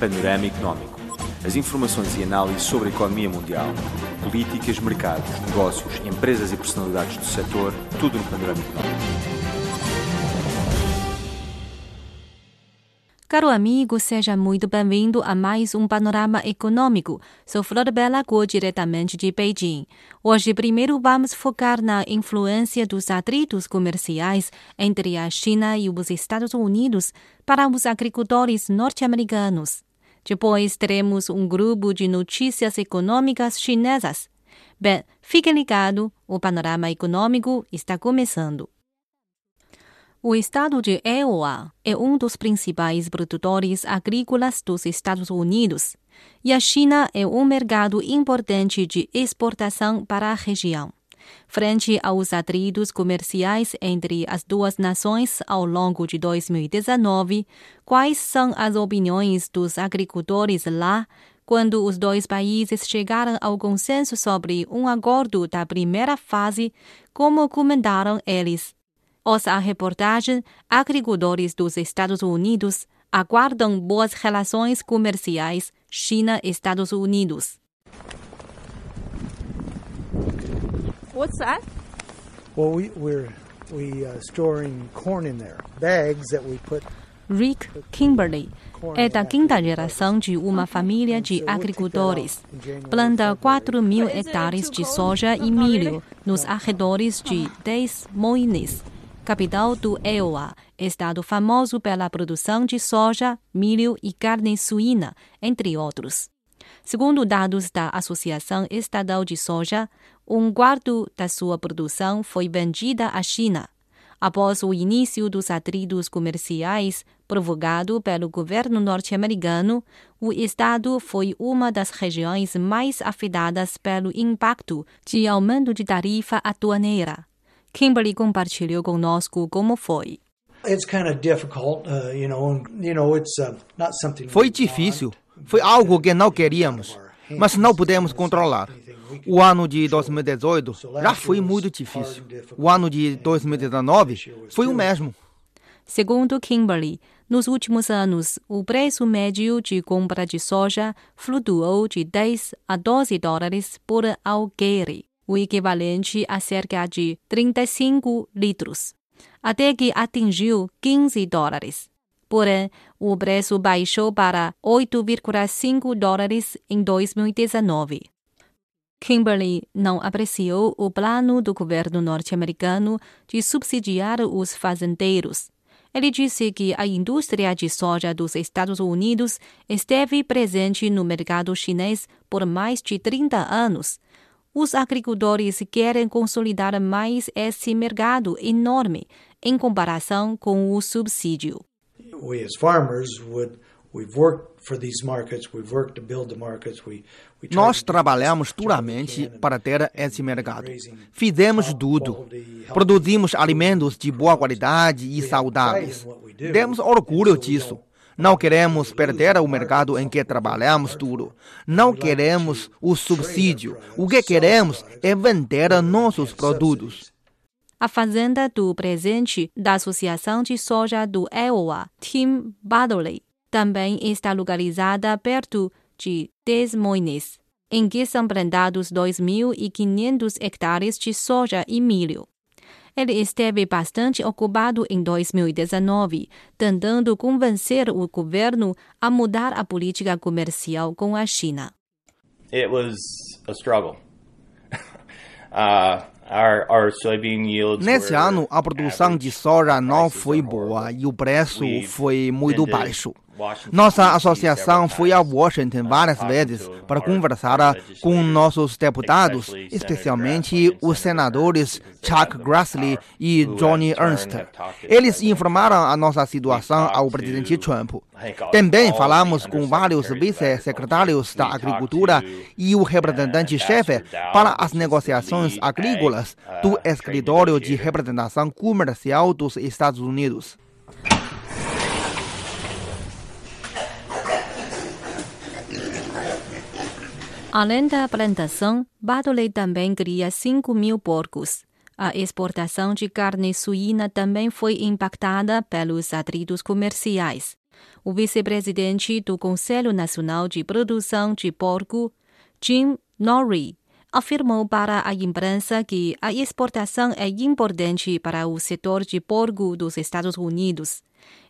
Panorama Económico. As informações e análises sobre a economia mundial, políticas, mercados, negócios, empresas e personalidades do setor, tudo no Panorama Económico. Caro amigo, seja muito bem-vindo a mais um Panorama Econômico. Sou Flor Bela Guo, diretamente de Beijing. Hoje, primeiro, vamos focar na influência dos atritos comerciais entre a China e os Estados Unidos para os agricultores norte-americanos. Depois, teremos um grupo de notícias econômicas chinesas. Bem, fique ligado, o Panorama Econômico está começando. O estado de Iowa é um dos principais produtores agrícolas dos Estados Unidos e a China é um mercado importante de exportação para a região. Frente aos atritos comerciais entre as duas nações ao longo de 2019, quais são as opiniões dos agricultores lá quando os dois países chegaram ao consenso sobre um acordo da primeira fase, como comentaram eles? Ouça a reportagem Agricultores dos Estados Unidos aguardam boas relações comerciais China-Estados Unidos. What's that? Well, we, we're we uh, storing corn in there, bags that we put. Rick Kimberley é da quinta geração de uma família de agricultores. Planta 4 mil hectares de soja e milho nos arredores de Des Moines capital do Iowa, estado famoso pela produção de soja, milho e carne suína, entre outros. Segundo dados da Associação Estadual de Soja, um quarto da sua produção foi vendida à China. Após o início dos atritos comerciais provocado pelo governo norte-americano, o estado foi uma das regiões mais afetadas pelo impacto de aumento de tarifa aduaneira. Kimberly compartilhou conosco como foi. Foi difícil. Foi algo que não queríamos, mas não pudemos controlar. O ano de 2018 já foi muito difícil. O ano de 2019 foi o mesmo. Segundo Kimberly, nos últimos anos, o preço médio de compra de soja flutuou de 10 a 12 dólares por alqueire o equivalente a cerca de 35 litros, até que atingiu 15 dólares. Porém, o preço baixou para 8,5 dólares em 2019. Kimberly não apreciou o plano do governo norte-americano de subsidiar os fazendeiros. Ele disse que a indústria de soja dos Estados Unidos esteve presente no mercado chinês por mais de 30 anos os agricultores querem consolidar mais esse mercado enorme em comparação com o subsídio. Nós trabalhamos duramente para ter esse mercado. Fizemos tudo. Produzimos alimentos de boa qualidade e saudáveis. Temos orgulho disso. Não queremos perder o mercado em que trabalhamos duro. Não queremos o subsídio. O que queremos é vender nossos produtos. A fazenda do presente da Associação de Soja do Iowa, Tim Badley, também está localizada perto de Des Moines, em que são plantados 2.500 hectares de soja e milho. Ele esteve bastante ocupado em 2019, tentando convencer o governo a mudar a política comercial com a China. It was a struggle. uh, Nesse ano, a produção de soja não foi boa e o preço foi muito baixo. Nossa associação foi a Washington várias vezes para conversar com nossos deputados, especialmente os senadores Chuck Grassley e Johnny Ernst. Eles informaram a nossa situação ao presidente Trump. Também falamos com vários vice-secretários da Agricultura e o representante-chefe para as negociações agrícolas do Escritório de Representação Comercial dos Estados Unidos. Além da plantação, Badley também cria 5 mil porcos. A exportação de carne suína também foi impactada pelos atritos comerciais. O vice-presidente do Conselho Nacional de Produção de Porco, Jim Norrie, afirmou para a imprensa que a exportação é importante para o setor de porco dos Estados Unidos.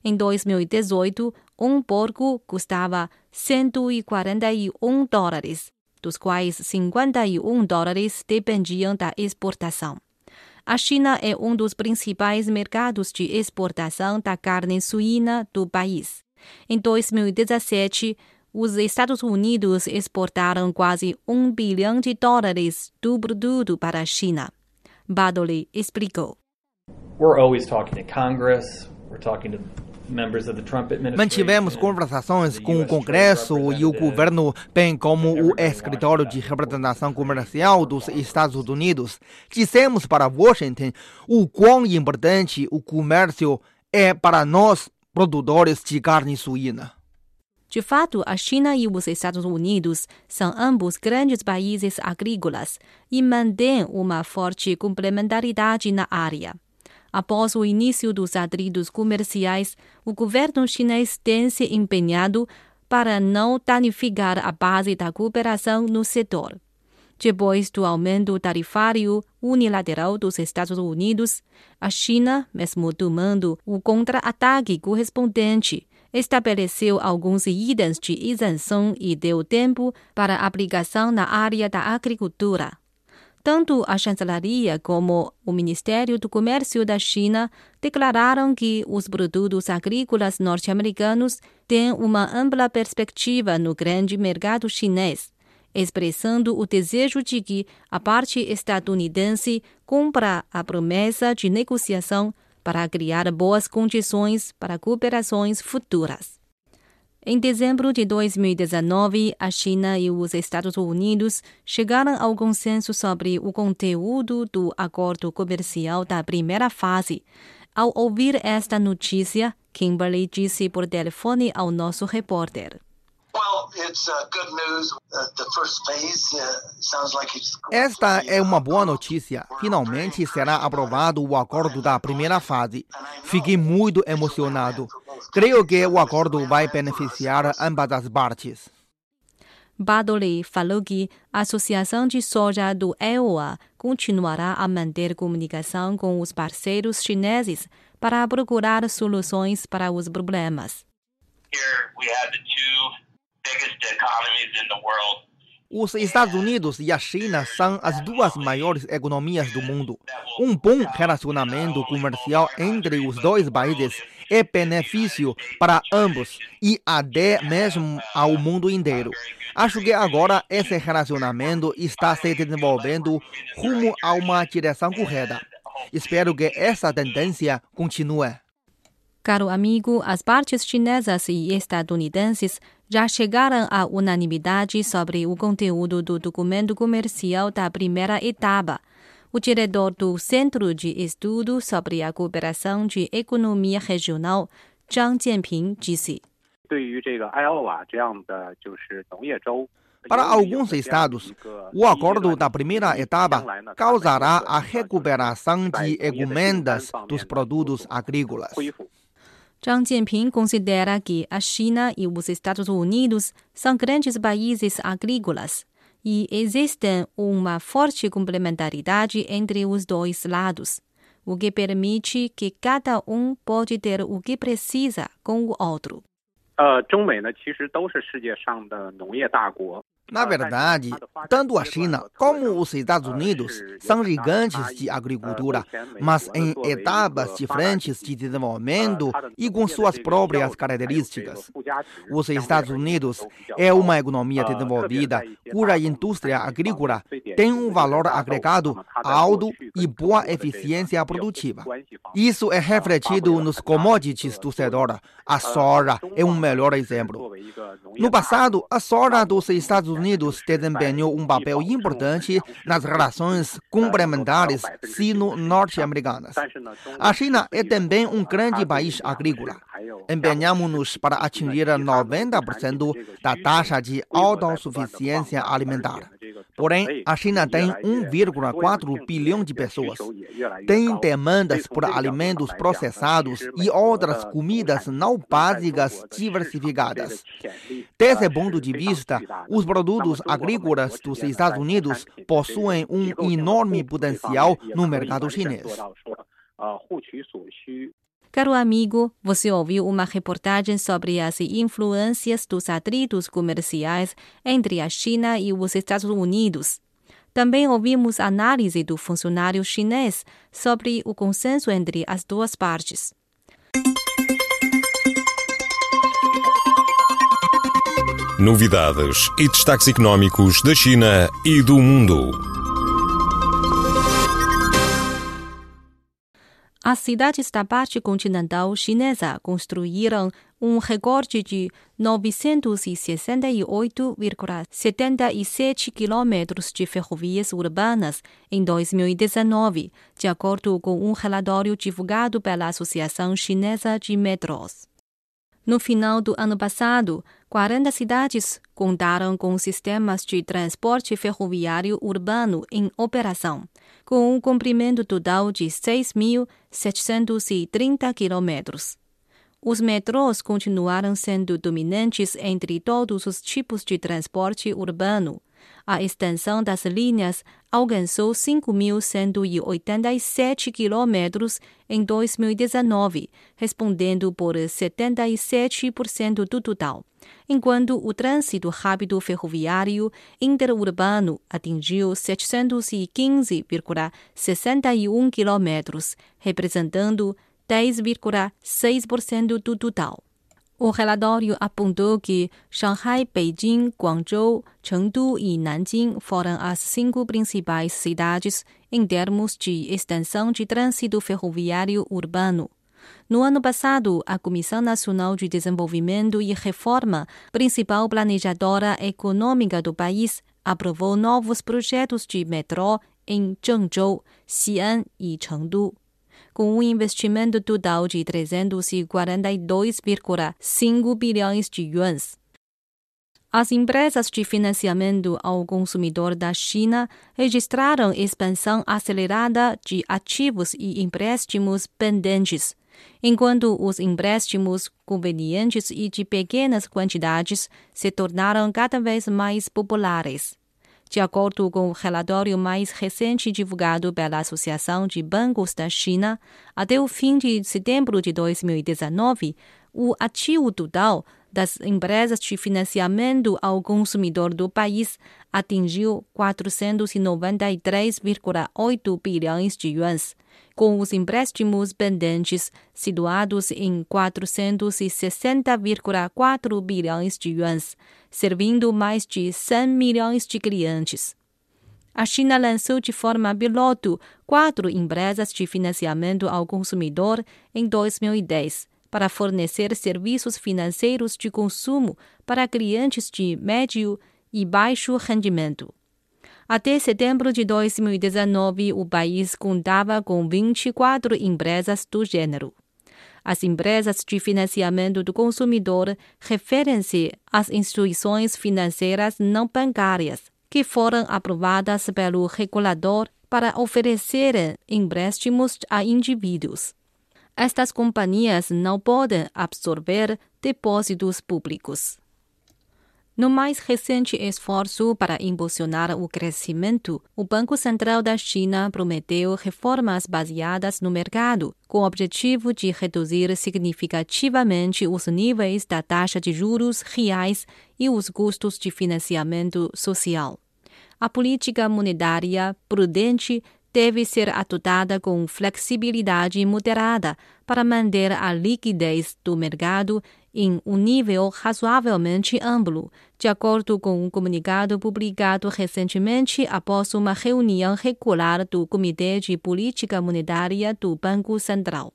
Em 2018, um porco custava 141 dólares, dos quais 51 dólares dependiam da exportação. A China é um dos principais mercados de exportação da carne suína do país. Em 2017, os Estados Unidos exportaram quase um bilhão de dólares do produto para a China. Badoli explicou. We're always talking to Congress, we're talking to Mantivemos conversações com o Congresso e o governo, bem como o escritório de representação comercial dos Estados Unidos. Dissemos para Washington o quão importante o comércio é para nós, produtores de carne suína. De fato, a China e os Estados Unidos são ambos grandes países agrícolas e mantêm uma forte complementaridade na área. Após o início dos atritos comerciais, o governo chinês tem se empenhado para não danificar a base da cooperação no setor. Depois do aumento tarifário unilateral dos Estados Unidos, a China, mesmo tomando o contra-ataque correspondente, estabeleceu alguns itens de isenção e deu tempo para aplicação na área da agricultura. Tanto a chancelaria como o Ministério do Comércio da China declararam que os produtos agrícolas norte-americanos têm uma ampla perspectiva no grande mercado chinês, expressando o desejo de que a parte estadunidense cumpra a promessa de negociação para criar boas condições para cooperações futuras. Em dezembro de 2019, a China e os Estados Unidos chegaram ao consenso sobre o conteúdo do acordo comercial da primeira fase. Ao ouvir esta notícia, Kimberly disse por telefone ao nosso repórter. Esta é uma boa notícia. Finalmente será aprovado o acordo da primeira fase. Fiquei muito emocionado. Creio que o acordo vai beneficiar ambas as partes. Badoli falou que a Associação de Soja do EOA continuará a manter comunicação com os parceiros chineses para procurar soluções para os problemas. Here we have the two os Estados Unidos e a China são as duas maiores economias do mundo. Um bom relacionamento comercial entre os dois países é benefício para ambos e até mesmo ao mundo inteiro. Acho que agora esse relacionamento está se desenvolvendo rumo a uma direção correta. Espero que essa tendência continue. Caro amigo, as partes chinesas e estadunidenses já chegaram à unanimidade sobre o conteúdo do documento comercial da primeira etapa. O diretor do Centro de Estudo sobre a Cooperação de Economia Regional, Zhang Jianping, disse. Para alguns estados, o acordo da primeira etapa causará a recuperação de encomendas dos produtos agrícolas. Zhang Jianping considera que a China e os Estados Unidos são grandes países agrícolas e existe uma forte complementaridade entre os dois lados, o que permite que cada um pode ter o que precisa com o outro. 呃，中美呢，其实都是世界上的农业大国。 Na verdade, tanto a China como os Estados Unidos são gigantes de agricultura, mas em etapas diferentes de desenvolvimento e com suas próprias características. Os Estados Unidos é uma economia desenvolvida cuja indústria agrícola tem um valor agregado alto e boa eficiência produtiva. Isso é refletido nos commodities do setor. A soja é um melhor exemplo. No passado, a soja dos Estados Unidos desempenhou um papel importante nas relações complementares sino-norte-americanas. A China é também um grande país agrícola. Empenhamos-nos para atingir 90% da taxa de autossuficiência alimentar. Porém, a China tem 1,4 bilhão de pessoas. Tem demandas por alimentos processados e outras comidas não básicas diversificadas. Desse ponto de vista, os produtos agrícolas dos Estados Unidos possuem um enorme potencial no mercado chinês. Caro amigo, você ouviu uma reportagem sobre as influências dos atritos comerciais entre a China e os Estados Unidos. Também ouvimos análise do funcionário chinês sobre o consenso entre as duas partes. Novidades e destaques económicos da China e do mundo. As cidades da parte continental chinesa construíram um recorde de 968,77 quilômetros de ferrovias urbanas em 2019, de acordo com um relatório divulgado pela Associação Chinesa de Metros. No final do ano passado, 40 cidades contaram com sistemas de transporte ferroviário urbano em operação com um comprimento total de 6.730 quilômetros. Os metrôs continuaram sendo dominantes entre todos os tipos de transporte urbano. A extensão das linhas alcançou 5.187 quilômetros em 2019, respondendo por 77% do total enquanto o trânsito rápido ferroviário interurbano atingiu 715,61 quilômetros, representando 10,6% do total. O relatório apontou que Shanghai, Beijing, Guangzhou, Chengdu e Nanjing foram as cinco principais cidades em termos de extensão de trânsito ferroviário urbano. No ano passado, a Comissão Nacional de Desenvolvimento e Reforma, principal planejadora econômica do país, aprovou novos projetos de metrô em Zhengzhou, Xi'an e Chengdu, com um investimento total de 342,5 bilhões de yuans. As empresas de financiamento ao consumidor da China registraram expansão acelerada de ativos e empréstimos pendentes, enquanto os empréstimos convenientes e de pequenas quantidades se tornaram cada vez mais populares. De acordo com o relatório mais recente divulgado pela Associação de Bancos da China, até o fim de setembro de 2019, o ativo total das empresas de financiamento ao consumidor do país atingiu 493,8 bilhões de yuans, com os empréstimos pendentes situados em 460,4 bilhões de yuans, servindo mais de 100 milhões de clientes. A China lançou de forma piloto quatro empresas de financiamento ao consumidor em 2010 para fornecer serviços financeiros de consumo para clientes de médio e baixo rendimento. Até setembro de 2019, o país contava com 24 empresas do gênero. As empresas de financiamento do consumidor referem-se às instituições financeiras não bancárias que foram aprovadas pelo regulador para oferecerem empréstimos a indivíduos estas companhias não podem absorver depósitos públicos. No mais recente esforço para impulsionar o crescimento, o Banco Central da China prometeu reformas baseadas no mercado, com o objetivo de reduzir significativamente os níveis da taxa de juros reais e os custos de financiamento social. A política monetária prudente deve ser adotada com flexibilidade moderada para manter a liquidez do mercado em um nível razoavelmente amplo, de acordo com um comunicado publicado recentemente após uma reunião regular do Comitê de Política Monetária do Banco Central.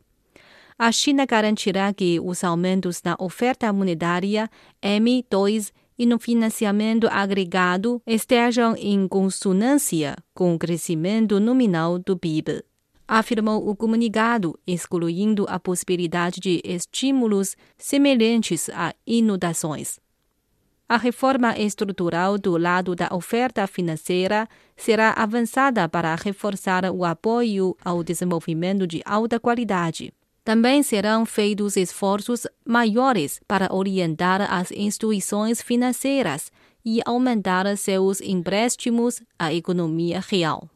A China garantirá que os aumentos na oferta monetária M2 e no financiamento agregado estejam em consonância com o crescimento nominal do PIB. Afirmou o comunicado, excluindo a possibilidade de estímulos semelhantes a inundações. A reforma estrutural do lado da oferta financeira será avançada para reforçar o apoio ao desenvolvimento de alta qualidade. Também serão feitos esforços maiores para orientar as instituições financeiras e aumentar seus empréstimos à economia real.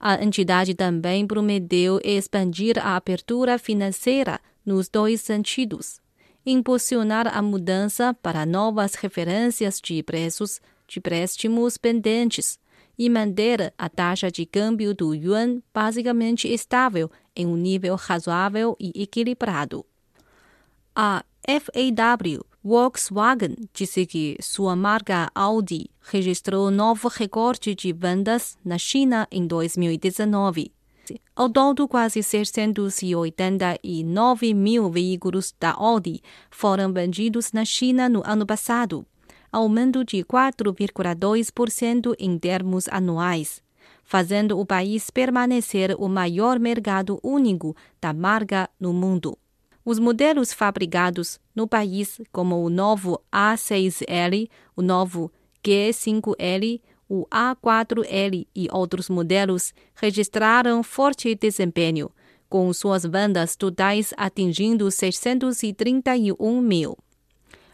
A entidade também prometeu expandir a abertura financeira nos dois sentidos impulsionar a mudança para novas referências de preços de préstimos pendentes e manter a taxa de câmbio do yuan basicamente estável em um nível razoável e equilibrado. A FAW Volkswagen disse que sua marca Audi registrou novo recorde de vendas na China em 2019 ao todo, quase 689 mil veículos da Audi foram vendidos na China no ano passado, aumento de 4,2% em termos anuais, fazendo o país permanecer o maior mercado único da marca no mundo. Os modelos fabricados no país, como o novo A6L, o novo G5L, o A4L e outros modelos registraram forte desempenho, com suas vendas totais atingindo 631 mil.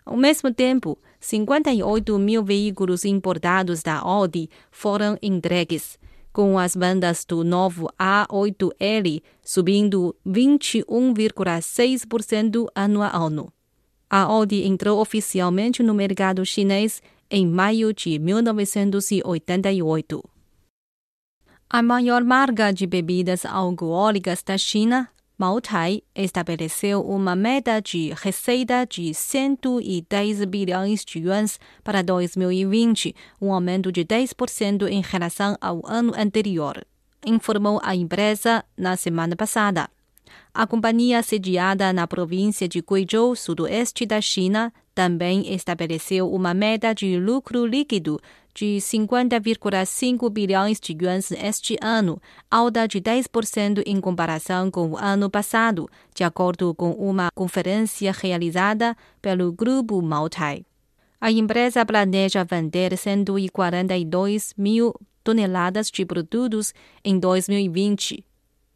Ao mesmo tempo, 58 mil veículos importados da Audi foram entregues, com as vendas do novo A8L subindo 21,6% ano a ano. A Audi entrou oficialmente no mercado chinês em maio de 1988. A maior marca de bebidas alcoólicas da China, Moutai, estabeleceu uma meta de receita de 110 bilhões de yuans para 2020, um aumento de 10% em relação ao ano anterior, informou a empresa na semana passada. A companhia sediada na província de Guizhou, sudoeste da China, também estabeleceu uma meta de lucro líquido de 50,5 bilhões de yuans este ano, alta de 10% em comparação com o ano passado, de acordo com uma conferência realizada pelo Grupo Moutai. A empresa planeja vender 142 mil toneladas de produtos em 2020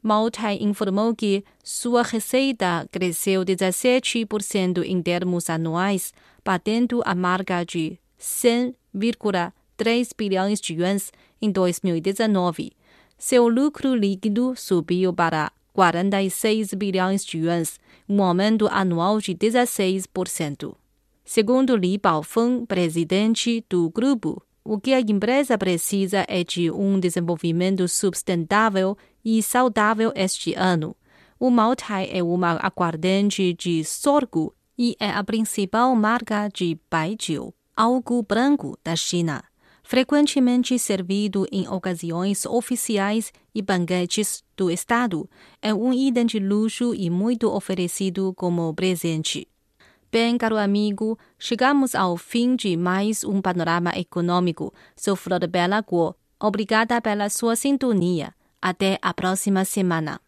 Moutai informou que sua receita cresceu 17% em termos anuais, batendo a marca de 100,3 bilhões de yuans em 2019. Seu lucro líquido subiu para 46 bilhões de yuans, um aumento anual de 16%. Segundo Li Baofeng, presidente do grupo, o que a empresa precisa é de um desenvolvimento sustentável e saudável este ano. O Moutai é uma aguardente de sorgo e é a principal marca de baijiu, algo branco da China, frequentemente servido em ocasiões oficiais e banquetes do Estado. É um item de luxo e muito oferecido como presente. Bem, caro amigo, chegamos ao fim de mais um panorama econômico. Sou Flor Bela Guo. Obrigada pela sua sintonia. Até a próxima semana.